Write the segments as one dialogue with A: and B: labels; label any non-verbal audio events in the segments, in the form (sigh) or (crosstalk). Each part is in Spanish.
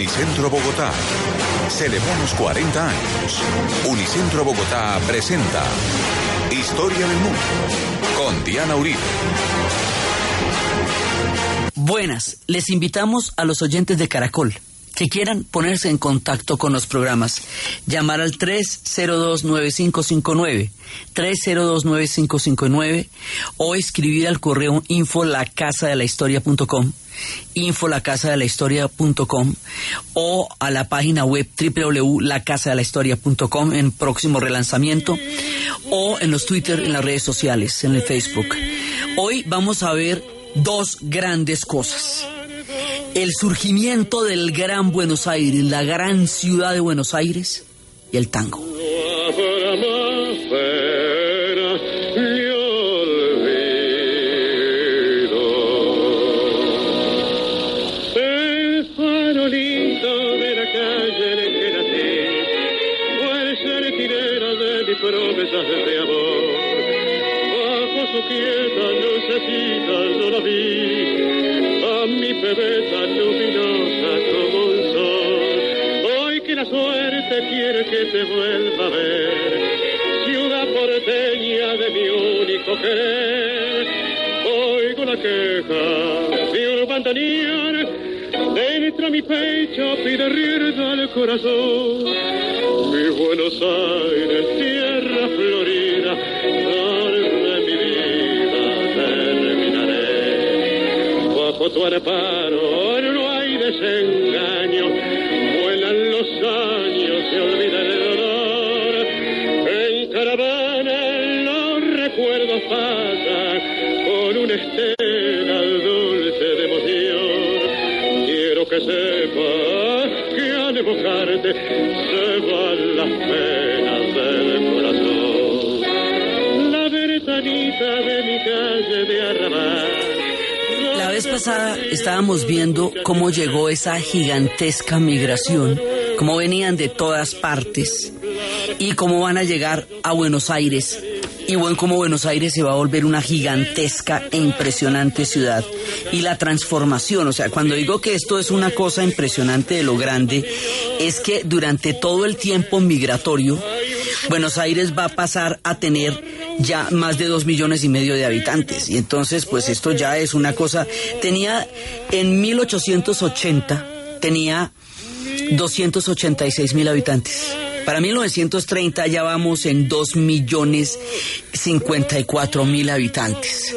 A: Unicentro Bogotá. Celebramos 40 años. Unicentro Bogotá presenta Historia del Mundo con Diana Uribe.
B: Buenas, les invitamos a los oyentes de Caracol que quieran ponerse en contacto con los programas, llamar al 302-9559, 302-9559 o escribir al correo info la de la historia.com, info la casa de la historia.com o a la página web www.lacasadelahistoria.com en próximo relanzamiento o en los Twitter, en las redes sociales, en el Facebook. Hoy vamos a ver dos grandes cosas el surgimiento del Gran Buenos Aires, la gran ciudad de Buenos Aires y el tango.
C: Te vuelva a ver, ciudad porteña de mi único querer. Oigo la queja de un bandoneón, dentro mi pecho pide rienda al corazón. Mi Buenos Aires, tierra florida, de mi vida terminaré. Bajo tu amparo no hay desengaño, vuelan los años, se olvida el dolor. En caravana los recuerdos pasan con una estela dulce de emoción. Quiero que sepas que al evocarte se van las penas del corazón. La ventanita de mi calle de arrabal.
B: La vez pasada estábamos viendo cómo llegó esa gigantesca migración, cómo venían de todas partes y cómo van a llegar a Buenos Aires. Y bueno, cómo Buenos Aires se va a volver una gigantesca e impresionante ciudad. Y la transformación, o sea, cuando digo que esto es una cosa impresionante de lo grande, es que durante todo el tiempo migratorio, Buenos Aires va a pasar a tener ya más de dos millones y medio de habitantes. Y entonces, pues esto ya es una cosa. Tenía en 1880, tenía 286 mil habitantes. Para 1930 ya vamos en 2 millones 54 mil habitantes.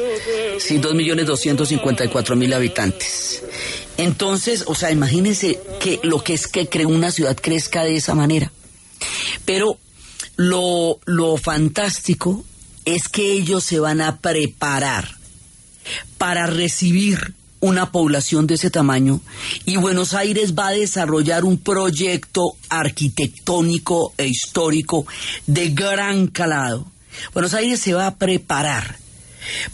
B: Sí, 2 millones 254 mil habitantes. Entonces, o sea, imagínense que lo que es que una ciudad crezca de esa manera. Pero lo, lo fantástico es que ellos se van a preparar para recibir una población de ese tamaño y Buenos Aires va a desarrollar un proyecto arquitectónico e histórico de gran calado. Buenos Aires se va a preparar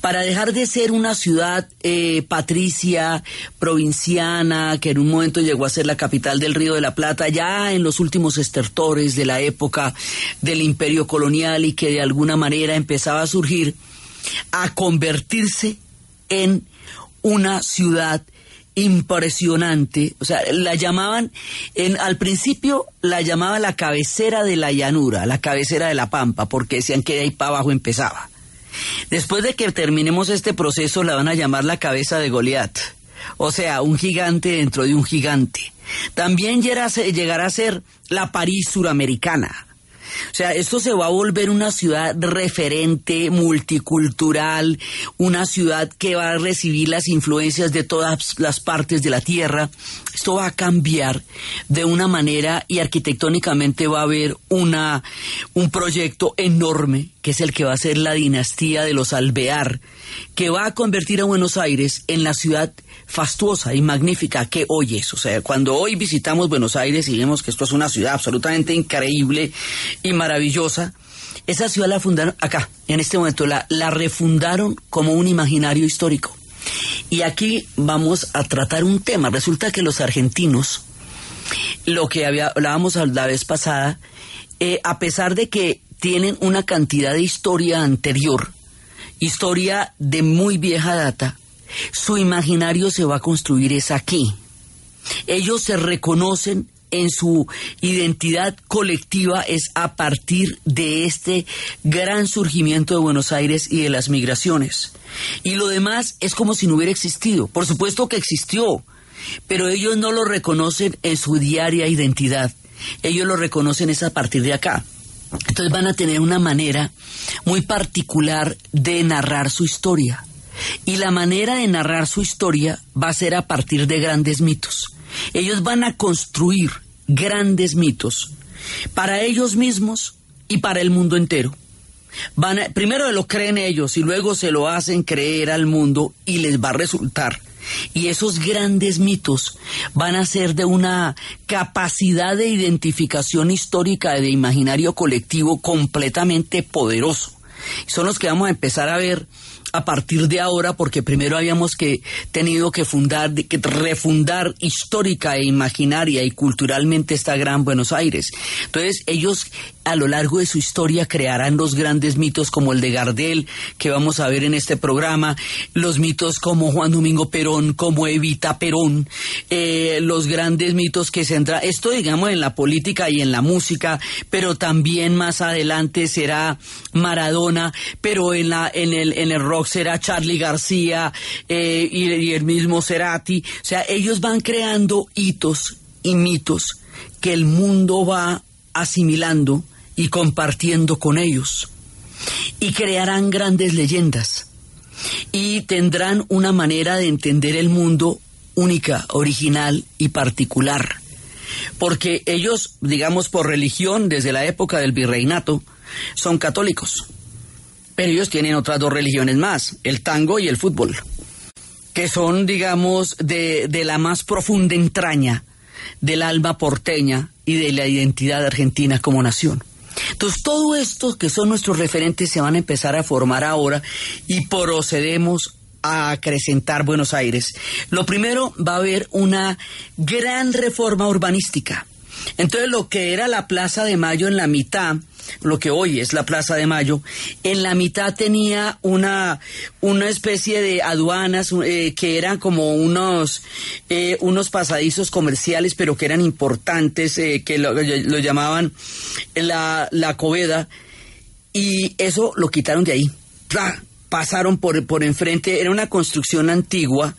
B: para dejar de ser una ciudad eh, patricia, provinciana, que en un momento llegó a ser la capital del Río de la Plata, ya en los últimos estertores de la época del imperio colonial y que de alguna manera empezaba a surgir, a convertirse en una ciudad impresionante, o sea, la llamaban, en, al principio la llamaba la cabecera de la llanura, la cabecera de la pampa, porque decían que de ahí para abajo empezaba. Después de que terminemos este proceso la van a llamar la cabeza de Goliat, o sea, un gigante dentro de un gigante. También llegará a ser la París suramericana, o sea, esto se va a volver una ciudad referente, multicultural, una ciudad que va a recibir las influencias de todas las partes de la tierra. Esto va a cambiar de una manera y arquitectónicamente va a haber una, un proyecto enorme que es el que va a ser la dinastía de los Alvear, que va a convertir a Buenos Aires en la ciudad fastuosa y magnífica que hoy es. O sea, cuando hoy visitamos Buenos Aires y vemos que esto es una ciudad absolutamente increíble y maravillosa, esa ciudad la fundaron acá, en este momento, la, la refundaron como un imaginario histórico. Y aquí vamos a tratar un tema. Resulta que los argentinos, lo que hablábamos la vez pasada, eh, a pesar de que tienen una cantidad de historia anterior, historia de muy vieja data, su imaginario se va a construir es aquí. Ellos se reconocen en su identidad colectiva es a partir de este gran surgimiento de Buenos Aires y de las migraciones. Y lo demás es como si no hubiera existido. Por supuesto que existió, pero ellos no lo reconocen en su diaria identidad. Ellos lo reconocen es a partir de acá. Entonces van a tener una manera muy particular de narrar su historia. Y la manera de narrar su historia va a ser a partir de grandes mitos. Ellos van a construir grandes mitos para ellos mismos y para el mundo entero. Van primero lo creen ellos y luego se lo hacen creer al mundo y les va a resultar. Y esos grandes mitos van a ser de una capacidad de identificación histórica de imaginario colectivo completamente poderoso. Son los que vamos a empezar a ver a partir de ahora, porque primero habíamos que tenido que fundar, que refundar histórica e imaginaria y culturalmente esta gran Buenos Aires. Entonces, ellos a lo largo de su historia crearán los grandes mitos como el de Gardel, que vamos a ver en este programa, los mitos como Juan Domingo Perón, como Evita Perón, eh, los grandes mitos que se esto digamos en la política y en la música, pero también más adelante será Maradona, pero en la en el en el rock será Charlie García eh, y, y el mismo Cerati, o sea, ellos van creando hitos y mitos que el mundo va asimilando y compartiendo con ellos. Y crearán grandes leyendas. Y tendrán una manera de entender el mundo única, original y particular. Porque ellos, digamos, por religión, desde la época del virreinato, son católicos. Pero ellos tienen otras dos religiones más, el tango y el fútbol, que son, digamos, de, de la más profunda entraña del alma porteña y de la identidad argentina como nación. Entonces, todo esto que son nuestros referentes se van a empezar a formar ahora y procedemos a acrecentar Buenos Aires. Lo primero, va a haber una gran reforma urbanística. Entonces, lo que era la Plaza de Mayo en la mitad, lo que hoy es la Plaza de Mayo, en la mitad tenía una, una especie de aduanas eh, que eran como unos, eh, unos pasadizos comerciales, pero que eran importantes, eh, que lo, llamaban la, la Coveda, y eso lo quitaron de ahí. ¡Plah! Pasaron por, por enfrente, era una construcción antigua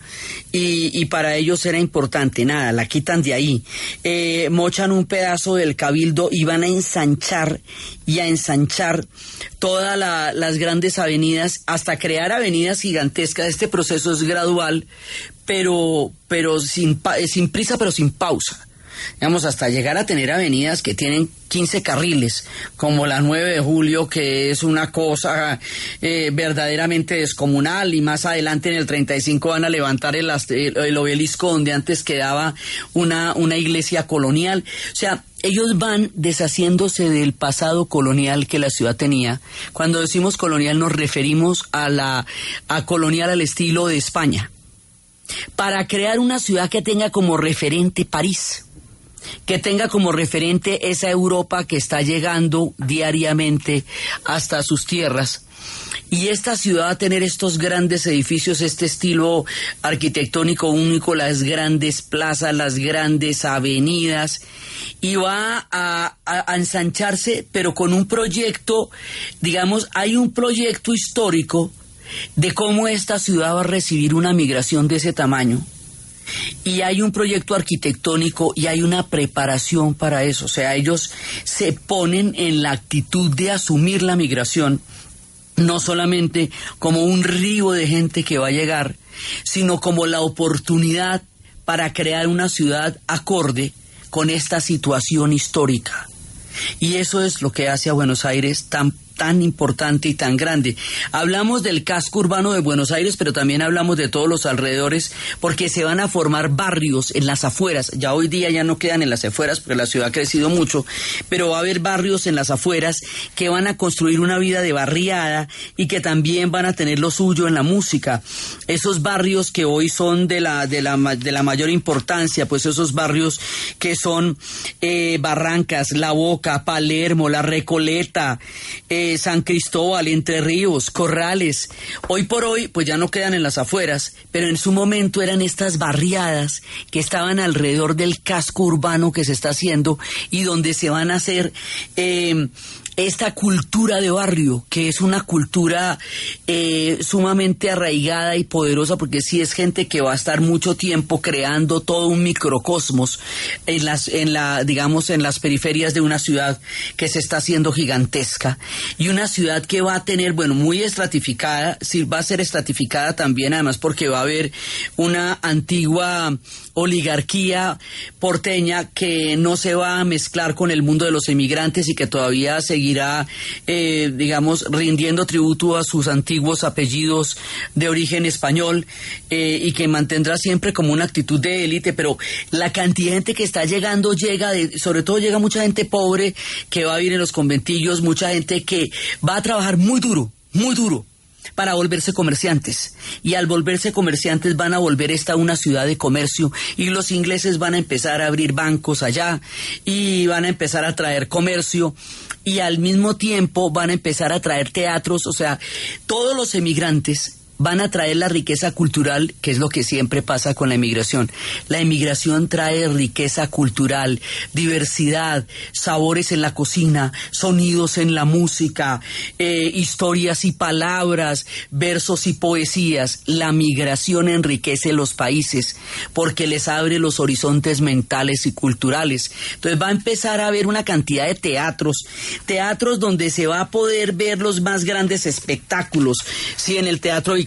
B: y, y, para ellos era importante, nada, la quitan de ahí, eh, mochan un pedazo del cabildo y van a ensanchar y a ensanchar todas la, las grandes avenidas hasta crear avenidas gigantescas. Este proceso es gradual, pero, pero sin, sin prisa, pero sin pausa digamos, hasta llegar a tener avenidas que tienen 15 carriles, como la 9 de julio, que es una cosa eh, verdaderamente descomunal, y más adelante en el 35 van a levantar el, el obelisco donde antes quedaba una, una iglesia colonial. O sea, ellos van deshaciéndose del pasado colonial que la ciudad tenía. Cuando decimos colonial nos referimos a la a colonial al estilo de España. Para crear una ciudad que tenga como referente París que tenga como referente esa Europa que está llegando diariamente hasta sus tierras. Y esta ciudad a tener estos grandes edificios, este estilo arquitectónico único, las grandes plazas, las grandes avenidas, y va a, ensancharse, pero con un proyecto, digamos, hay un proyecto histórico de cómo esta ciudad va a recibir una migración de ese tamaño y hay un proyecto arquitectónico y hay una preparación para eso. O sea, ellos se ponen en la actitud de asumir la migración, no solamente como un río de gente que va a llegar, sino como la oportunidad para crear una ciudad acorde con esta situación histórica. Y eso es lo que hace a Buenos Aires tan tan importante y tan grande. Hablamos del casco urbano de Buenos Aires, pero también hablamos de todos los alrededores, porque se van a formar barrios en las afueras. Ya hoy día ya no quedan en las afueras, porque la ciudad ha crecido mucho, pero va a haber barrios en las afueras que van a construir una vida de barriada y que también van a tener lo suyo en la música. Esos barrios que hoy son de la, de la, de la mayor importancia, pues esos barrios que son eh, Barrancas, La Boca, Palermo, La Recoleta, eh, San Cristóbal, Entre Ríos, Corrales. Hoy por hoy, pues ya no quedan en las afueras, pero en su momento eran estas barriadas que estaban alrededor del casco urbano que se está haciendo y donde se van a hacer eh, esta cultura de barrio, que es una cultura eh, sumamente arraigada y poderosa, porque sí es gente que va a estar mucho tiempo creando todo un microcosmos en las, en la, digamos, en las periferias de una ciudad que se está haciendo gigantesca. Y una ciudad que va a tener, bueno, muy estratificada, sí va a ser estratificada también, además porque va a haber una antigua oligarquía porteña que no se va a mezclar con el mundo de los emigrantes y que todavía seguirá, eh, digamos, rindiendo tributo a sus antiguos apellidos de origen español eh, y que mantendrá siempre como una actitud de élite, pero la cantidad de gente que está llegando llega, de, sobre todo llega mucha gente pobre que va a vivir en los conventillos, mucha gente que va a trabajar muy duro, muy duro para volverse comerciantes. Y al volverse comerciantes van a volver esta una ciudad de comercio y los ingleses van a empezar a abrir bancos allá y van a empezar a traer comercio y al mismo tiempo van a empezar a traer teatros, o sea, todos los emigrantes van a traer la riqueza cultural, que es lo que siempre pasa con la inmigración. La inmigración trae riqueza cultural, diversidad, sabores en la cocina, sonidos en la música, eh, historias y palabras, versos y poesías. La migración enriquece los países porque les abre los horizontes mentales y culturales. Entonces va a empezar a haber una cantidad de teatros, teatros donde se va a poder ver los más grandes espectáculos. Si en el Teatro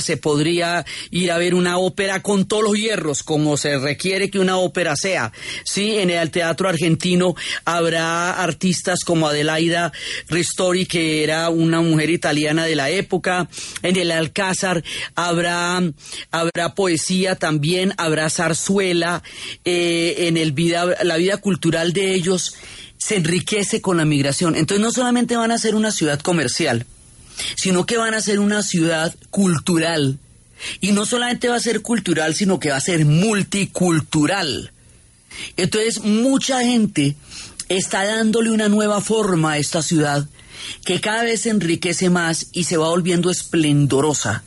B: se podría ir a ver una ópera con todos los hierros, como se requiere que una ópera sea. Sí, en el Teatro Argentino habrá artistas como Adelaida Ristori, que era una mujer italiana de la época. En el Alcázar habrá, habrá poesía también, habrá zarzuela. Eh, en el vida, la vida cultural de ellos se enriquece con la migración. Entonces no solamente van a ser una ciudad comercial, sino que van a ser una ciudad cultural. Y no solamente va a ser cultural, sino que va a ser multicultural. Entonces, mucha gente está dándole una nueva forma a esta ciudad que cada vez se enriquece más y se va volviendo esplendorosa.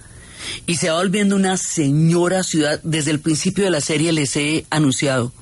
B: Y se va volviendo una señora ciudad. Desde el principio de la serie les he anunciado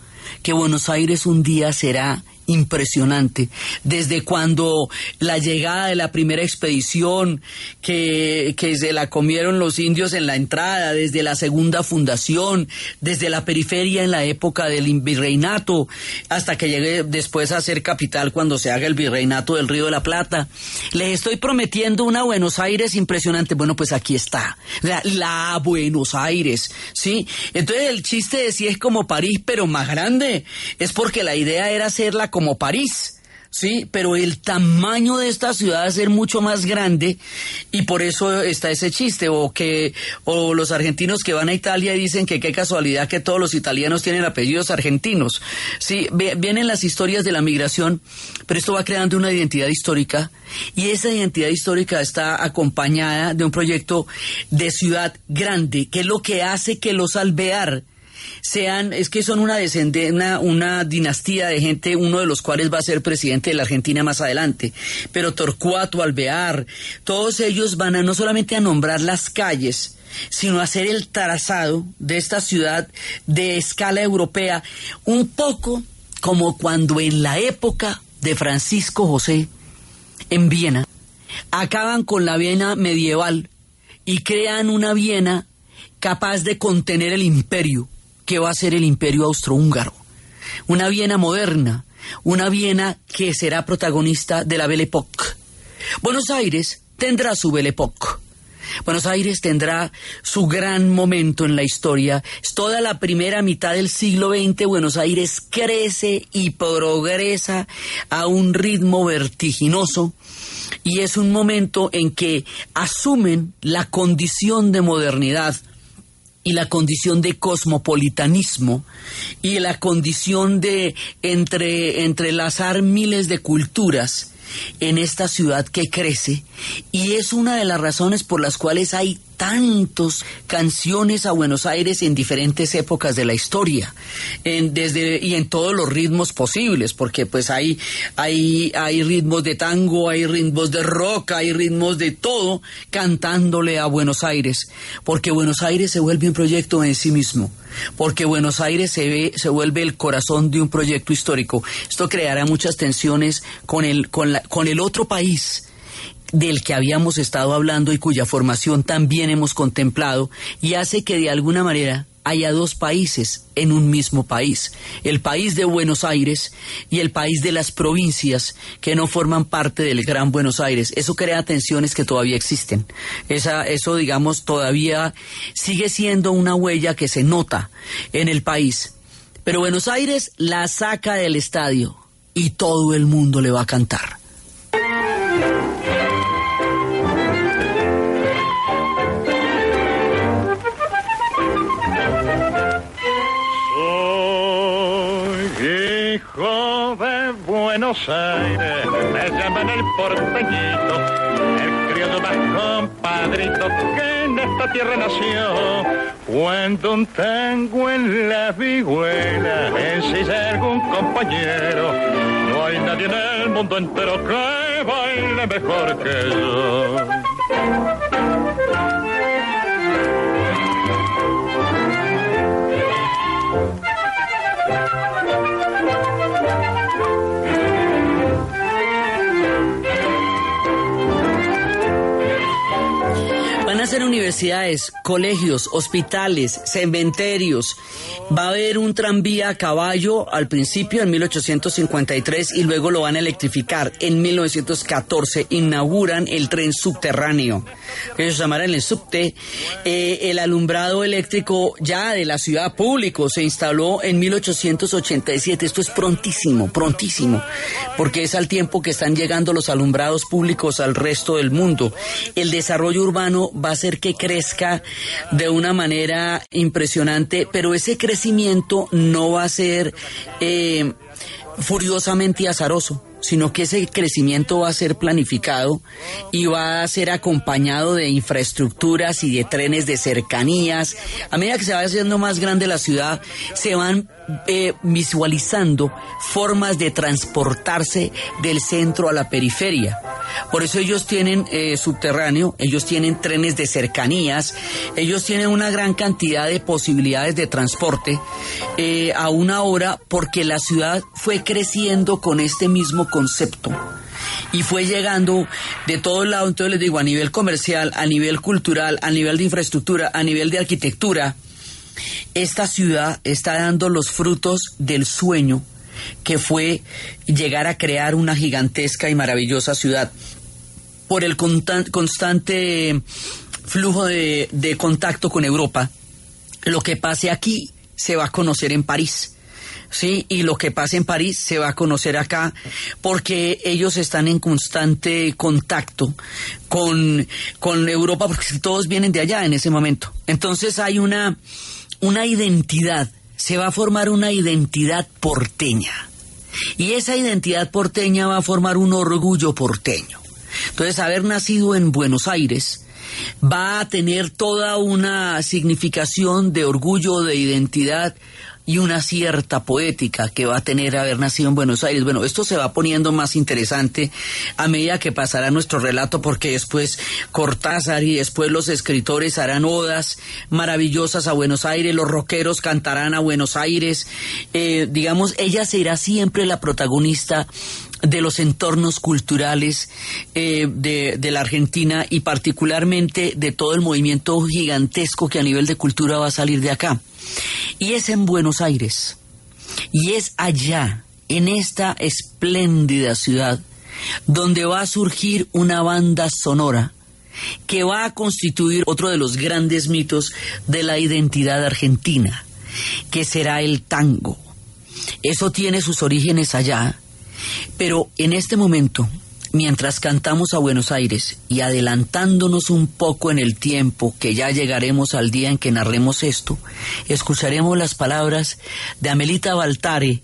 B: que Buenos Aires un día será impresionante. Desde cuando la llegada de la primera expedición que, que, se la comieron los indios en la entrada, desde la segunda fundación, desde la periferia en la época del virreinato, hasta que llegue después a ser capital cuando se haga el virreinato del Río de la Plata. Les estoy prometiendo una Buenos Aires impresionante. Bueno, pues aquí está. La, Buenos Aires, ¿sí? Entonces el chiste de si es como París, pero más grande, es porque la idea era hacerla como París. Sí, pero el tamaño de esta ciudad ser mucho más grande y por eso está ese chiste o que o los argentinos que van a Italia dicen que qué casualidad que todos los italianos tienen apellidos argentinos. Sí, vienen las historias de la migración, pero esto va creando una identidad histórica y esa identidad histórica está acompañada de un proyecto de ciudad grande, que es lo que hace que los alvear sean, es que son una, una, una dinastía de gente, uno de los cuales va a ser presidente de la Argentina más adelante, pero Torcuato, Alvear, todos ellos van a no solamente a nombrar las calles, sino a hacer el trazado de esta ciudad de escala europea, un poco como cuando en la época de Francisco José en Viena acaban con la Viena medieval y crean una Viena capaz de contener el imperio que va a ser el imperio austrohúngaro. Una Viena moderna, una Viena que será protagonista de la Belle Époque. Buenos Aires tendrá su Belle Époque. Buenos Aires tendrá su gran momento en la historia. Toda la primera mitad del siglo XX. Buenos Aires crece y progresa a un ritmo vertiginoso y es un momento en que asumen la condición de modernidad y la condición de cosmopolitanismo y la condición de entre, entrelazar miles de culturas en esta ciudad que crece y es una de las razones por las cuales hay tantos canciones a Buenos Aires en diferentes épocas de la historia, en, desde, y en todos los ritmos posibles, porque pues hay, hay, hay ritmos de tango, hay ritmos de rock, hay ritmos de todo, cantándole a Buenos Aires, porque Buenos Aires se vuelve un proyecto en sí mismo porque Buenos Aires se, ve, se vuelve el corazón de un proyecto histórico. Esto creará muchas tensiones con el, con la, con el otro país del que habíamos estado hablando y cuya formación también hemos contemplado y hace que de alguna manera haya dos países en un mismo país, el país de Buenos Aires y el país de las provincias que no forman parte del Gran Buenos Aires. Eso crea tensiones que todavía existen. Esa, eso, digamos, todavía sigue siendo una huella que se nota en el país. Pero Buenos Aires la saca del estadio y todo el mundo le va a cantar.
D: Buenos Aires, me llaman el porteñito, el criollo más compadrito que en esta tierra nació. Cuando un tango en la vihuela, en algún compañero, no hay nadie en el mundo entero que baile mejor que yo.
B: Ser universidades, colegios, hospitales, cementerios. Va a haber un tranvía a caballo al principio en 1853 y luego lo van a electrificar. En 1914 inauguran el tren subterráneo, que ellos llamarán el subte. Eh, el alumbrado eléctrico ya de la ciudad público se instaló en 1887. Esto es prontísimo, prontísimo, porque es al tiempo que están llegando los alumbrados públicos al resto del mundo. El desarrollo urbano va que crezca de una manera impresionante, pero ese crecimiento no va a ser eh, furiosamente azaroso sino que ese crecimiento va a ser planificado y va a ser acompañado de infraestructuras y de trenes de cercanías. A medida que se va haciendo más grande la ciudad, se van eh, visualizando formas de transportarse del centro a la periferia. Por eso ellos tienen eh, subterráneo, ellos tienen trenes de cercanías, ellos tienen una gran cantidad de posibilidades de transporte eh, a una hora porque la ciudad fue creciendo con este mismo concepto y fue llegando de todos lados, entonces les digo, a nivel comercial, a nivel cultural, a nivel de infraestructura, a nivel de arquitectura, esta ciudad está dando los frutos del sueño que fue llegar a crear una gigantesca y maravillosa ciudad. Por el constante flujo de, contacto con Europa, lo que pase aquí se va a conocer en París. Sí, y lo que pase en París se va a conocer acá porque ellos están en constante contacto con, con Europa porque todos vienen de allá en ese momento. Entonces hay una, una identidad, se va a formar una identidad porteña. Y esa identidad porteña va a formar un orgullo porteño. Entonces, haber nacido en Buenos Aires va a tener toda una significación de orgullo, de identidad y una cierta poética que va a tener haber nacido en Buenos Aires. Bueno, esto se va poniendo más interesante a medida que pasará nuestro relato porque después Cortázar y después los escritores harán odas maravillosas a Buenos Aires, los rockeros cantarán a Buenos Aires, eh, digamos, ella será siempre la protagonista de los entornos culturales eh, de, de, la Argentina y particularmente de todo el movimiento gigantesco que a nivel de cultura va a salir de acá. Y es en Buenos Aires. Y es allá, en esta espléndida ciudad, donde va a surgir una banda sonora que va a constituir otro de los grandes mitos de la identidad argentina, que será el tango. Eso tiene sus orígenes allá, pero en este momento mientras cantamos a Buenos Aires y adelantándonos un poco en el tiempo, que ya llegaremos al día en que narremos esto, escucharemos las palabras de Amelita Baltare,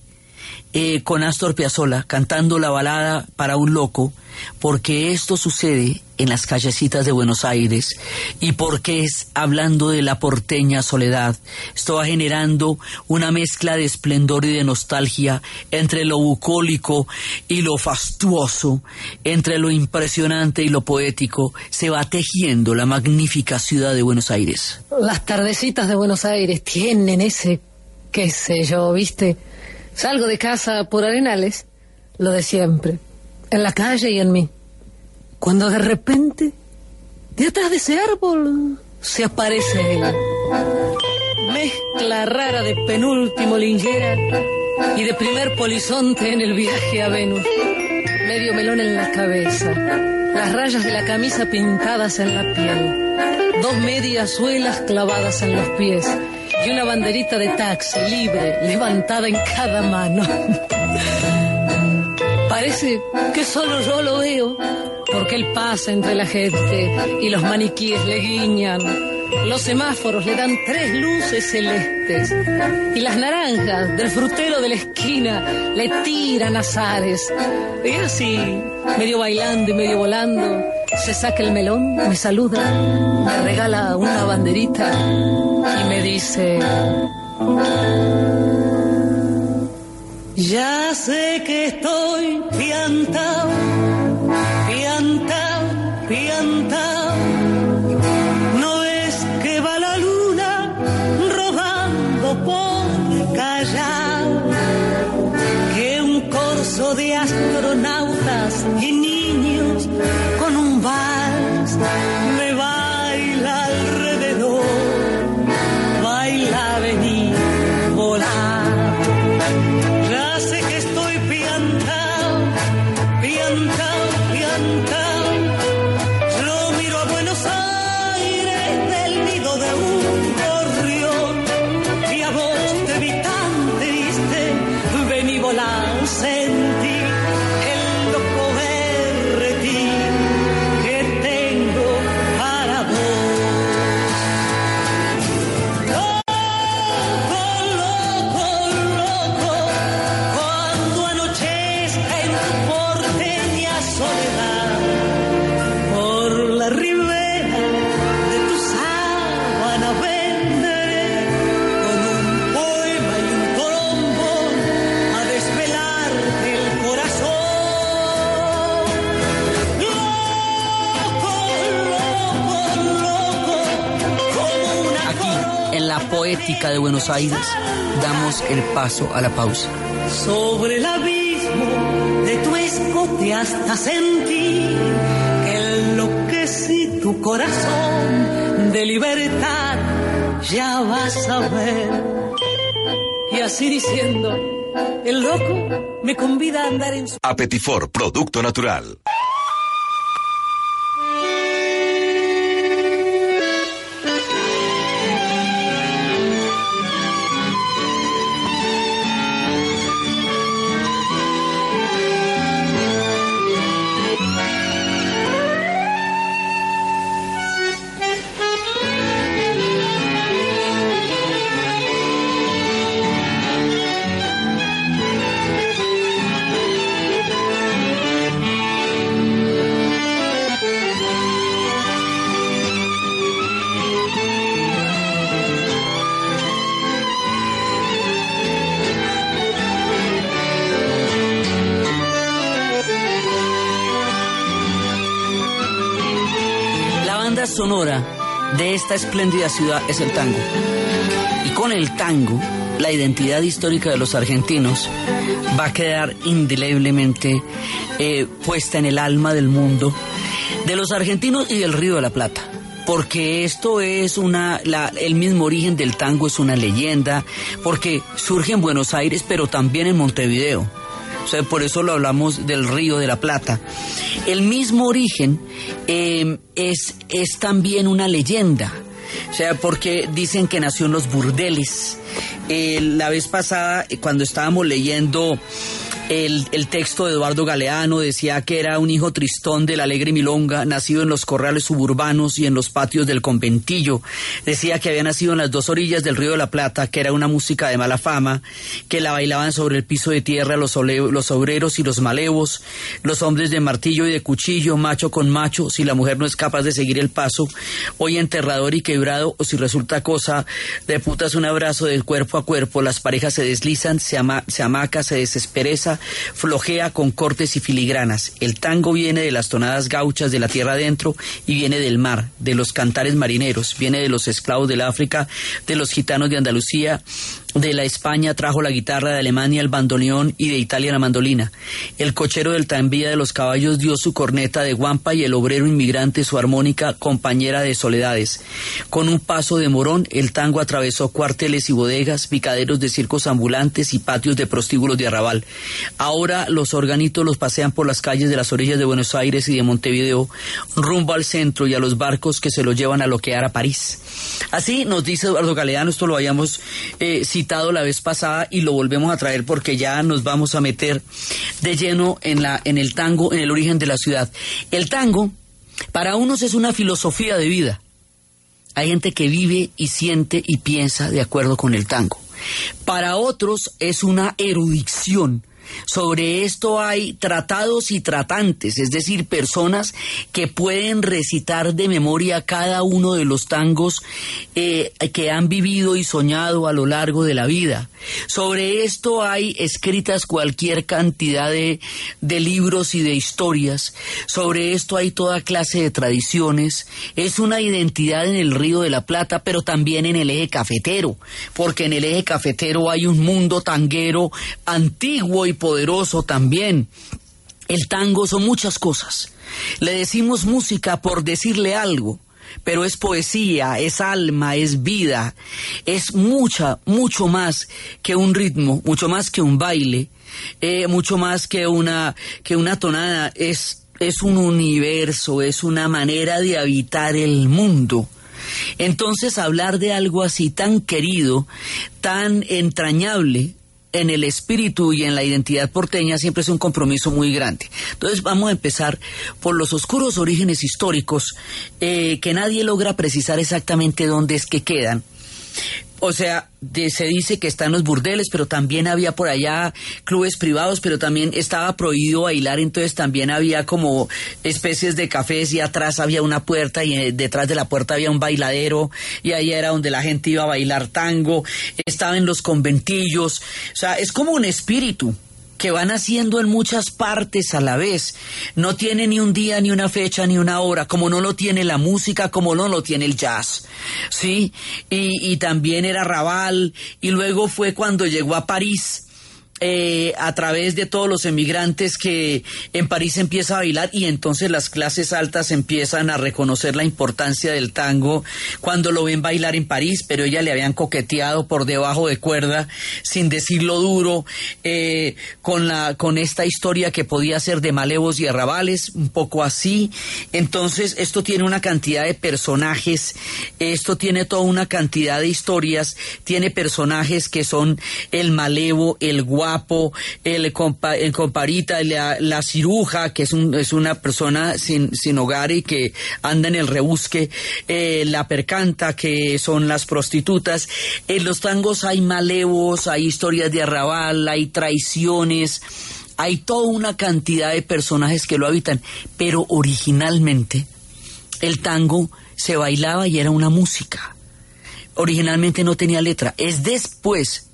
B: eh, con Astor Piazzolla cantando la balada para un loco, porque esto sucede en las callecitas de Buenos Aires y porque es hablando de la porteña soledad. Esto va generando una mezcla de esplendor y de nostalgia entre lo bucólico y lo fastuoso, entre lo impresionante y lo poético. Se va tejiendo la magnífica ciudad de Buenos Aires.
E: Las tardecitas de Buenos Aires tienen ese, qué sé yo, viste. Salgo de casa por Arenales, lo de siempre, en la calle y en mí cuando de repente, de atrás de ese árbol, se aparece él. Mezcla rara de penúltimo lingera y de primer polizonte en el viaje a Venus. Medio melón en la cabeza, las rayas de la camisa pintadas en la piel, dos medias suelas clavadas en los pies y una banderita de taxi libre levantada en cada mano. Parece que solo yo lo veo porque él pasa entre la gente y los maniquíes le guiñan. Los semáforos le dan tres luces celestes y las naranjas del frutero de la esquina le tiran azares. Y así, medio bailando y medio volando, se saca el melón, me saluda, me regala una banderita y me dice... Ya sé que estoy piantao no es que va la luna rodando por Callao, que un corso de astronautas y
B: Buenos Aires, damos el paso a la pausa.
E: Sobre el abismo de tu escote hasta sentir que enloquecí tu corazón de libertad, ya vas a ver. Y así diciendo, el loco me convida a andar en su...
A: Apetifor, producto natural.
B: De esta espléndida ciudad es el tango. Y con el tango, la identidad histórica de los argentinos va a quedar indeleblemente eh, puesta en el alma del mundo, de los argentinos y del Río de la Plata. Porque esto es una, el mismo origen del tango es una leyenda, porque surge en Buenos Aires, pero también en Montevideo. O sea, por eso lo hablamos del Río de la Plata. El mismo origen eh, es, es también una leyenda. O sea, porque dicen que nació en los burdeles. Eh, la vez pasada, eh, cuando estábamos leyendo El, texto de Eduardo Galeano decía que era un hijo tristón de la alegre milonga, nacido en los corrales suburbanos y en los patios del conventillo. Decía que había nacido en las dos orillas del río de la Plata, que era una música de mala fama, que la bailaban sobre el piso de tierra los, obreros y los malevos, los hombres de martillo y de cuchillo, macho con macho, si la mujer no es capaz de seguir el paso, hoy enterrador y quebrado, o si resulta cosa de putas un abrazo de cuerpo a cuerpo, las parejas se deslizan, se, se amaca, se desespereza, flojea con cortes y filigranas. El tango viene de las tonadas gauchas de la tierra adentro y viene del mar, de los cantares marineros, viene de los esclavos del África, de los gitanos de Andalucía, de la España trajo la guitarra, de Alemania el bandoneón y de Italia la mandolina. El cochero del tranvía de los caballos dio su corneta de guampa y el obrero inmigrante su armónica compañera de soledades. Con un paso de morón, el tango atravesó cuarteles y bodegas, picaderos de circos ambulantes y patios de prostíbulos de arrabal. Ahora los organitos los pasean por las calles de las orillas de Buenos Aires y de Montevideo, rumbo al centro y a los barcos que se lo llevan a loquear a París. Así nos dice Eduardo Galeano, esto lo hayamos eh, citado la vez pasada y lo volvemos a traer porque ya nos vamos a meter de lleno en, la, en el tango, en el origen de la ciudad. El tango, para unos es una filosofía de vida. Hay gente que vive y siente y piensa de acuerdo con el tango. Para otros es una erudición sobre esto hay tratados y tratantes, es decir, personas que pueden recitar de memoria cada uno de los tangos eh, que han vivido y soñado a lo largo de la vida. Sobre esto hay escritas cualquier cantidad de, de libros y de historias. Sobre esto hay toda clase de tradiciones. Es una identidad en el Río de la Plata, pero también en el eje cafetero, porque en el eje cafetero hay un mundo tanguero antiguo y poderoso también. El tango son muchas cosas. Le decimos música por decirle algo, pero es poesía, es alma, es vida, es mucha, mucho más que un ritmo, mucho más que un baile, eh, mucho más que una, que una tonada, es, es un universo, es una manera de habitar el mundo. Entonces hablar de algo así tan querido, tan entrañable, en el espíritu y en la identidad porteña siempre es un compromiso muy grande. Entonces vamos a empezar por los oscuros orígenes históricos eh, que nadie logra precisar exactamente dónde es que quedan. O sea, se dice que están los burdeles, pero también había por allá clubes privados, pero también estaba prohibido bailar, entonces también había como especies de cafés y atrás había una puerta y eh, detrás de la puerta había un bailadero y ahí era donde la gente iba a bailar tango, estaba en los conventillos, o sea, es como un espíritu que van haciendo en muchas partes a la vez. No tiene ni un día, ni una fecha, ni una hora, como no lo tiene la música, como no lo tiene el jazz. ¿Sí? Y, y también era Raval, y luego fue cuando llegó a París eh, a través de todos los emigrantes que en París empieza a bailar y entonces las clases altas empiezan a reconocer la importancia del tango cuando lo ven bailar en París, pero ella le habían coqueteado por debajo de cuerda sin decirlo duro, eh, con, la, con esta historia que podía ser de malevos y arrabales, un poco así. Entonces esto tiene una cantidad de personajes, esto tiene toda una cantidad de historias, tiene personajes que son el malevo, el guapo, el, el comparita, la, la, ciruja, que es, un, es una persona sin, sin hogar y que anda en el rebusque, eh, la percanta, que son las prostitutas. En los tangos hay malevos, hay historias de arrabal, hay traiciones, hay toda una cantidad de personajes que lo habitan, pero originalmente el tango se bailaba y era una música. Originalmente no tenía letra. Es después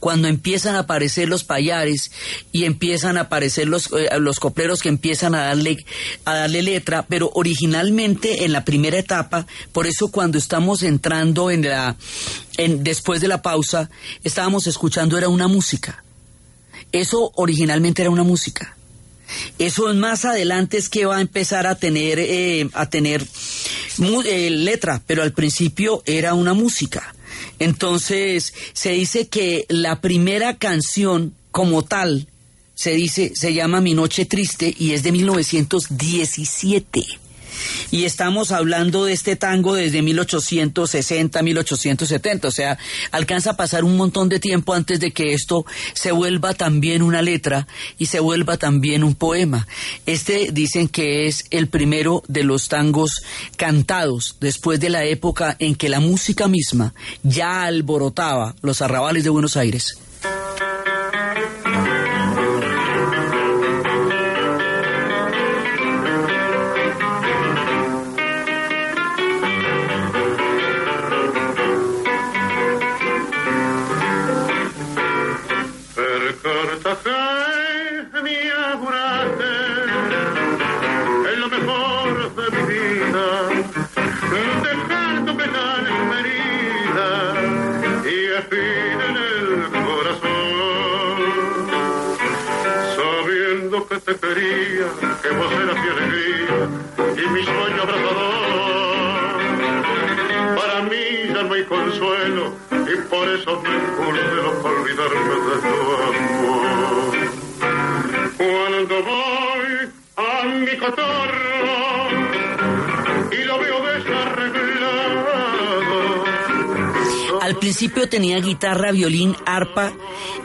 B: cuando empiezan a aparecer los payares y empiezan a aparecer los, eh, los copleros que empiezan a darle, a darle letra, pero originalmente en la primera etapa, por eso cuando estamos entrando en la, en, después de la pausa, estábamos escuchando era una música. Eso originalmente era una música. Eso más adelante es que va a empezar a tener, eh, a tener eh, letra, pero al principio era una música. Entonces, se dice que la primera canción como tal, se dice, se llama Mi Noche Triste y es de 1917. Y estamos hablando de este tango desde 1860, 1870, o sea, alcanza a pasar un montón de tiempo antes de que esto se vuelva también una letra y se vuelva también un poema. Este dicen que es el primero de los tangos cantados después de la época en que la música misma ya alborotaba los arrabales de Buenos Aires.
C: Per Cartagena mi auguraste es lo mejor de mi vida. Dejar tu penal herida y fin en el corazón. Sabiendo que te quería que vos eras mi alegría y mi sueño abrazador. Para mí ya no hay consuelo y por eso me impulso para olvidarme de tu amor. Cuando voy a mi cotorro y lo veo desarreglado.
B: Al principio tenía guitarra, violín, arpa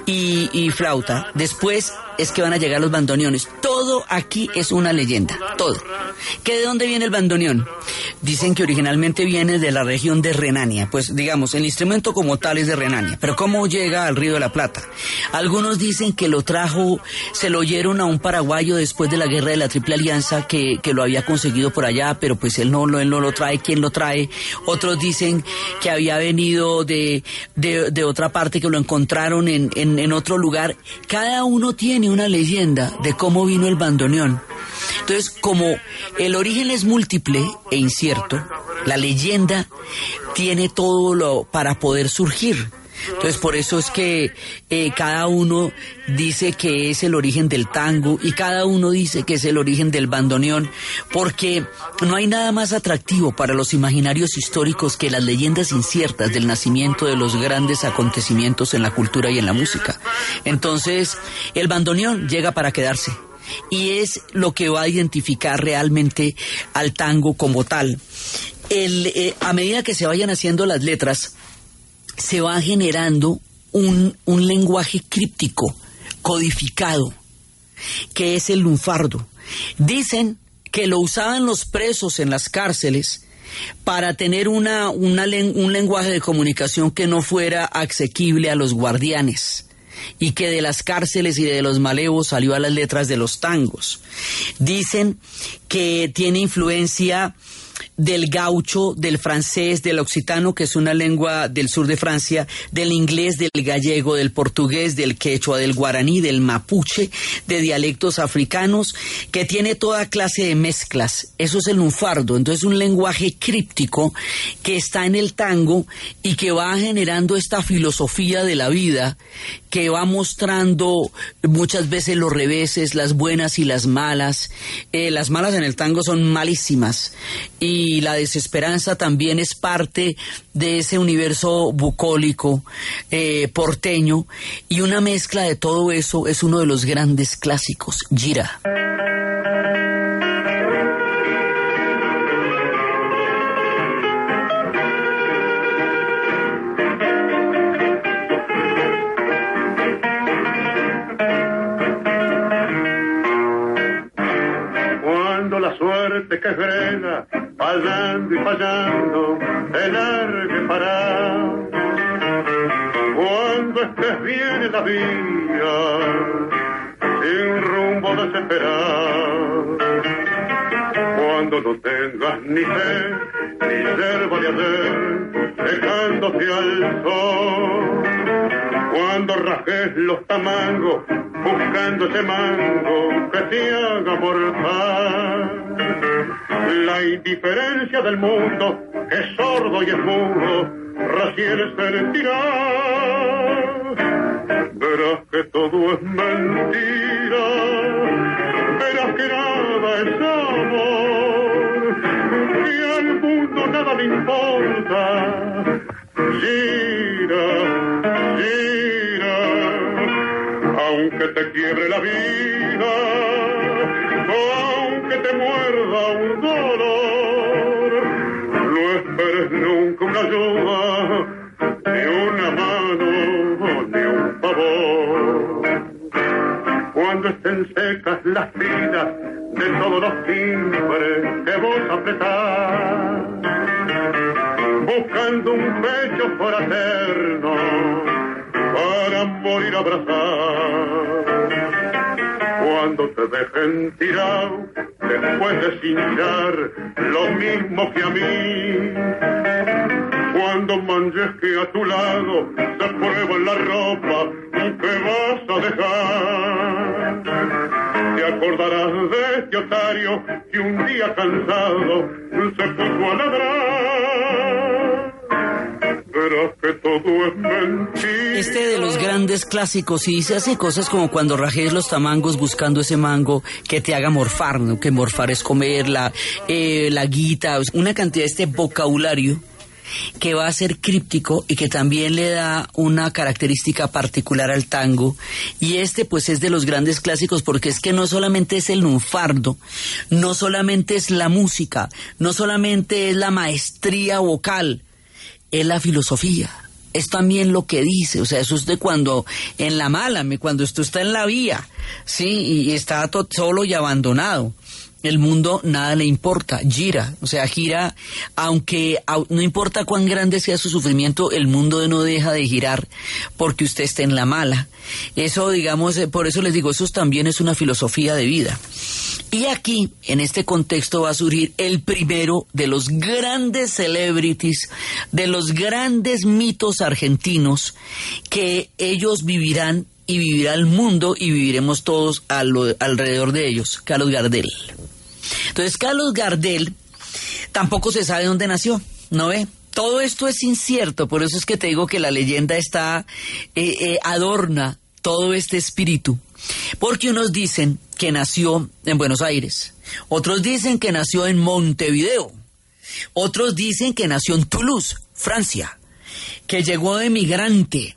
B: y, y flauta. Después es que van a llegar los bandoneones. Todo aquí es una leyenda, todo. ¿Que de dónde viene el bandoneón? Dicen que originalmente viene de la región de Renania. Pues digamos, el instrumento como tal es de Renania. Pero ¿cómo llega al Río de la Plata? Algunos dicen que lo trajo, se lo oyeron a un paraguayo después de la guerra de la Triple Alianza que, que lo había conseguido por allá, pero pues él no, él no lo trae. ¿Quién lo trae? Otros dicen que había venido de, de, de otra parte, que lo encontraron en, en, en otro lugar. Cada uno tiene una leyenda de cómo vino el bandoneón. Entonces, como el origen es múltiple e incierto, la leyenda tiene todo lo para poder surgir. Entonces, por eso es que eh, cada uno dice que es el origen del tango y cada uno dice que es el origen del bandoneón, porque no hay nada más atractivo para los imaginarios históricos que las leyendas inciertas del nacimiento de los grandes acontecimientos en la cultura y en la música. Entonces, el bandoneón llega para quedarse y es lo que va a identificar realmente al tango como tal. Eh, a medida que se vayan haciendo las letras, se va generando un, un lenguaje críptico, codificado, que es el lunfardo. Dicen que lo usaban los presos en las cárceles para tener una, una un lenguaje de comunicación que no fuera asequible a los guardianes y que de las cárceles y de los malevos salió a las letras de los tangos. Dicen que tiene influencia del gaucho, del francés, del occitano, que es una lengua del sur de Francia, del inglés, del gallego, del portugués, del quechua, del guaraní, del mapuche, de dialectos africanos, que tiene toda clase de mezclas. Eso es el lunfardo. Entonces, un lenguaje críptico que está en el tango y que va generando esta filosofía de la vida, que va mostrando muchas veces los reveses, las buenas y las malas. Eh, las malas en el tango son malísimas la desesperanza también es parte de ese universo bucólico, eh, porteño, y una mezcla de todo eso es uno de los grandes clásicos, Gira.
C: Fallando y fallando, te largue para. Cuando estés bien en la vía, sin rumbo desesperado. Cuando no tengas ni fe, ni yerba de hacer, dejándote al sol. Cuando rajes los tamangos, buscando ese mango que te haga mortal. La indiferencia del mundo es sordo y es mudo, recién sentirá. Verás que todo es mentira, verás que nada es amor, que al mundo nada le importa. Gira, gira, aunque te quiebre la vida, te muerda un dolor. No esperes nunca una ayuda, ni una mano, ni un favor. Cuando estén secas las filas de todos los timbres que vos apretás, buscando un pecho fraterno para morir abrazado cuando te dejen mismo que a mí. Cuando manches que a tu lado se prueba la ropa que vas a dejar. Te acordarás de este otario que un día cansado se puso a ladrar. Es.
B: Este de los grandes clásicos y se hace cosas como cuando rajes los tamangos buscando ese mango que te haga morfar, ¿no? que morfar es comer, la, eh, guita, una cantidad de este vocabulario que va a ser críptico y que también le da una característica particular al tango. Y este pues es de los grandes clásicos porque es que no solamente es el lunfardo, no solamente es la música, no solamente es la maestría vocal, es la filosofía. Es también lo que dice, o sea, eso es de cuando en la mala, cuando esto está en la vía, sí, y está to- solo y abandonado el mundo nada le importa, gira, o sea, gira, aunque au- no importa cuán grande sea su sufrimiento, el mundo no deja de girar porque usted esté en la mala. Eso, digamos, eh, por eso les digo, eso también es una filosofía de vida. Y aquí, en este contexto, va a surgir el primero de los grandes celebrities, de los grandes mitos argentinos que ellos vivirán y vivirá el mundo y viviremos todos alrededor de ellos, Carlos Gardel. Entonces, Carlos Gardel tampoco se sabe dónde nació, ¿no ve? Todo esto es incierto, por eso es que te digo que la leyenda está, eh, eh, adorna todo este espíritu. Porque unos dicen que nació en Buenos Aires, otros dicen que nació en Montevideo, otros dicen que nació en Toulouse, Francia, que llegó de migrante,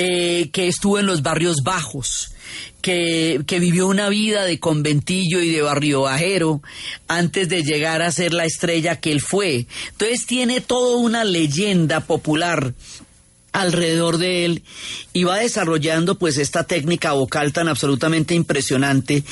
B: eh, que estuvo en los barrios bajos, que, que vivió una vida de conventillo y de barrio bajero antes de llegar a ser la estrella que él fue. Entonces tiene toda una leyenda popular alrededor de él y va desarrollando pues esta técnica vocal tan absolutamente impresionante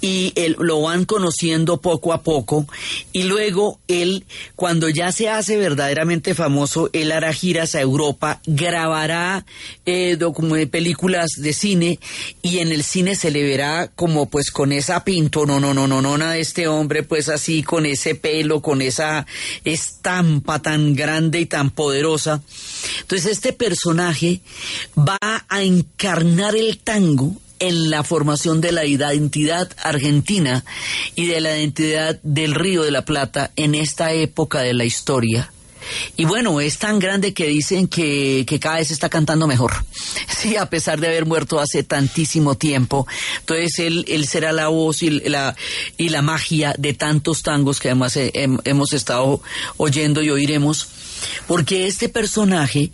B: y él, lo van conociendo poco a poco. Y luego él cuando ya se hace verdaderamente famoso él hará giras a Europa grabará eh, docu- películas de cine y en el cine se le verá como pues con esa pinto no no no no no de este hombre pues así con ese pelo con esa estampa tan grande y tan poderosa entonces este personaje va a encarnar el tango en la formación de la identidad argentina y de la identidad del Río de la Plata en esta época de la historia. Y bueno, es tan grande que dicen que, que cada vez está cantando mejor. (laughs) Sí, a pesar de haber muerto hace tantísimo tiempo. Entonces él, él será la voz y la, y la magia de tantos tangos que además hem- hemos estado oyendo y oiremos. Porque este personaje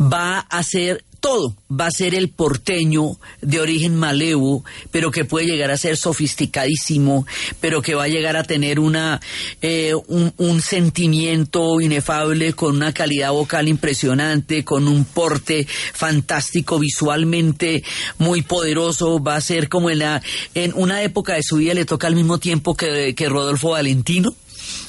B: va a ser todo. Va a ser el porteño de origen malevo, pero que puede llegar a ser sofisticadísimo, pero que va a llegar a tener una, eh, un, un sentimiento inefable, con una calidad vocal impresionante, con un porte fantástico visualmente muy poderoso. Va a ser como en, la, en una época de su vida le toca al mismo tiempo que, que Rodolfo Valentino.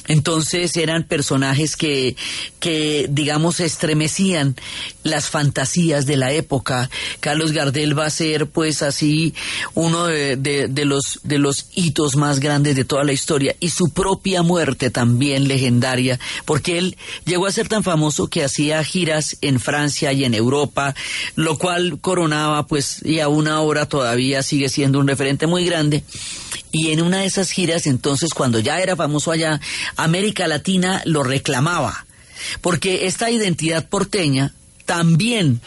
B: Entonces eran personajes que, que, digamos, estremecían las fantasías de la época. Carlos Gardel va a ser, pues, así uno de, de- de los, de los hitos más grandes de toda la historia. Y su propia muerte también legendaria, porque él llegó a ser tan famoso que hacía giras en Francia y en Europa, lo cual coronaba, pues, y aún ahora todavía sigue siendo un referente muy grande. Y en una de esas giras, entonces, cuando ya era famoso allá, América Latina lo reclamaba, porque esta identidad porteña también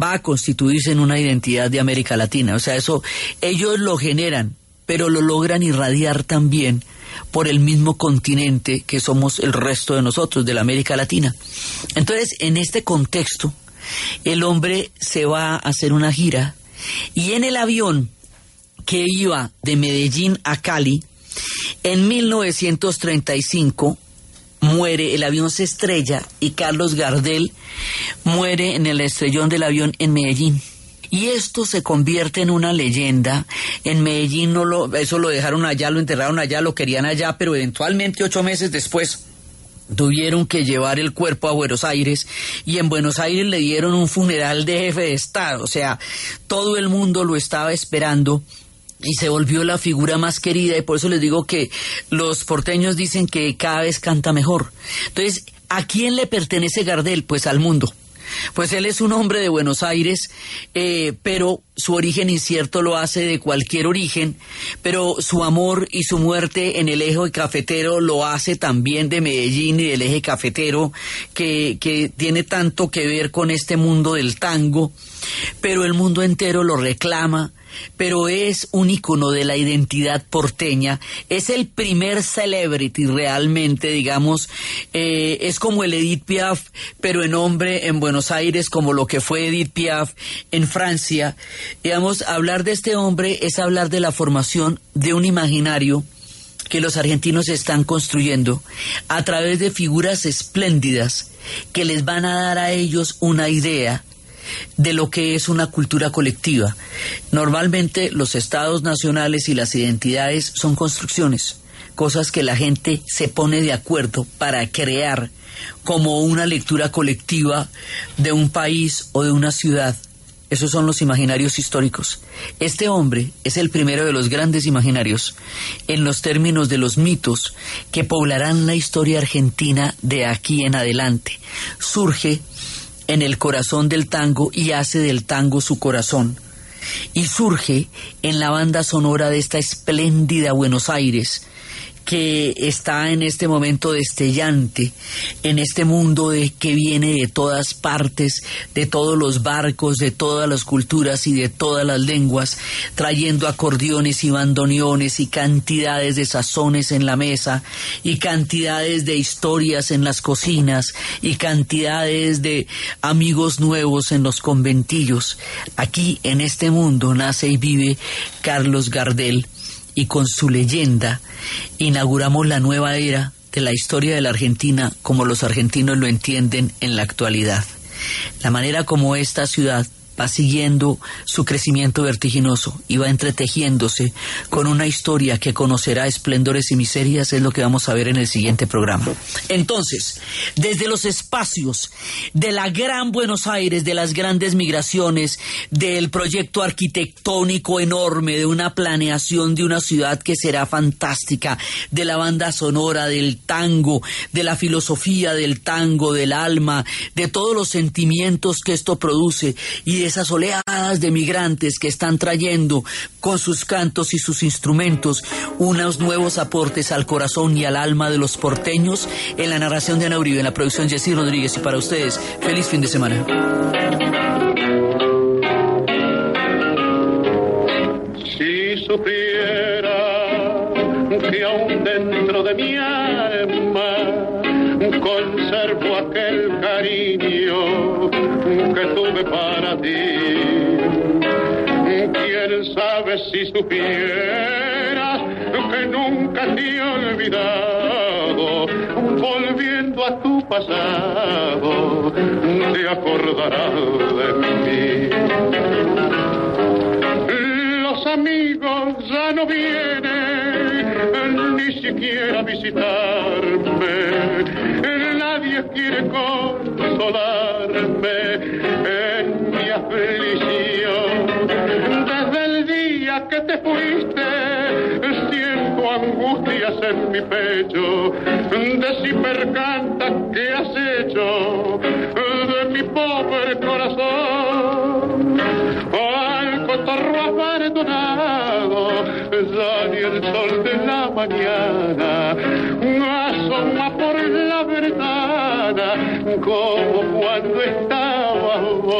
B: va a constituirse en una identidad de América Latina. O sea, eso ellos lo generan, pero lo logran irradiar también por el mismo continente que somos el resto de nosotros, de la América Latina. Entonces, en este contexto, el hombre se va a hacer una gira y en el avión que iba de Medellín a Cali, En 1935 muere, el avión se estrella y Carlos Gardel muere en el estrellón del avión en Medellín. Y esto se convierte en una leyenda. En Medellín no lo, eso lo dejaron allá, lo enterraron allá, lo querían allá, pero eventualmente ocho meses después tuvieron que llevar el cuerpo a Buenos Aires y en Buenos Aires le dieron un funeral de jefe de Estado. O sea, todo el mundo lo estaba esperando y se volvió la figura más querida y por eso les digo que los porteños dicen que cada vez canta mejor. Entonces, ¿a quién le pertenece Gardel? Pues al mundo. Pues él es un hombre de Buenos Aires, eh, pero su origen incierto lo hace de cualquier origen, pero su amor y su muerte en el eje cafetero lo hace también de Medellín y del eje cafetero, que, que tiene tanto que ver con este mundo del tango, pero el mundo entero lo reclama pero es un icono de la identidad porteña, es el primer celebrity realmente, digamos, eh, es como el Edith Piaf, pero en hombre en Buenos Aires, como lo que fue Edith Piaf en Francia. Digamos, hablar de este hombre es hablar de la formación de un imaginario que los argentinos están construyendo a través de figuras espléndidas que les van a dar a ellos una idea de lo que es una cultura colectiva. Normalmente los estados nacionales y las identidades son construcciones, cosas que la gente se pone de acuerdo para crear como una lectura colectiva de un país o de una ciudad. Esos son los imaginarios históricos. Este hombre es el primero de los grandes imaginarios en los términos de los mitos que poblarán la historia argentina de aquí en adelante. Surge en el corazón del tango y hace del tango su corazón. Y surge en la banda sonora de esta espléndida Buenos Aires, que está en este momento destellante, en este mundo de, que viene de todas partes, de todos los barcos, de todas las culturas y de todas las lenguas, trayendo acordeones y bandoneones y cantidades de sazones en la mesa y cantidades de historias en las cocinas y cantidades de amigos nuevos en los conventillos. Aquí en este mundo nace y vive Carlos Gardel y con su leyenda inauguramos la nueva era de la historia de la Argentina como los argentinos lo entienden en la actualidad. La manera como esta ciudad va siguiendo su crecimiento vertiginoso y va entretejiéndose con una historia que conocerá esplendores y miserias, es lo que vamos a ver en el siguiente programa. Entonces, desde los espacios de la gran Buenos Aires, de las grandes migraciones, del proyecto arquitectónico enorme, de una planeación de una ciudad que será fantástica, de la banda sonora, del tango, de la filosofía del tango, del alma, de todos los sentimientos que esto produce y esas oleadas de migrantes que están trayendo con sus cantos y sus instrumentos unos nuevos aportes al corazón y al alma de los porteños en la narración de Ana en la producción Jessy Rodríguez y para ustedes, feliz fin de semana.
C: Si supiera que aún dentro de mi alma conservo aquel cariño que tuve para ti. Quién sabe si supieras que nunca te he olvidado, volviendo a tu pasado, te acordarás de mí. Los amigos ya no vienen ni siquiera a visitarme. Nadie quiere consolarme te fuiste, siento angustias en mi pecho. De si percanta que has hecho de mi pobre corazón. Al cotorro abandonado, ya ni el sol de la mañana asoma por la ventana como cuando estás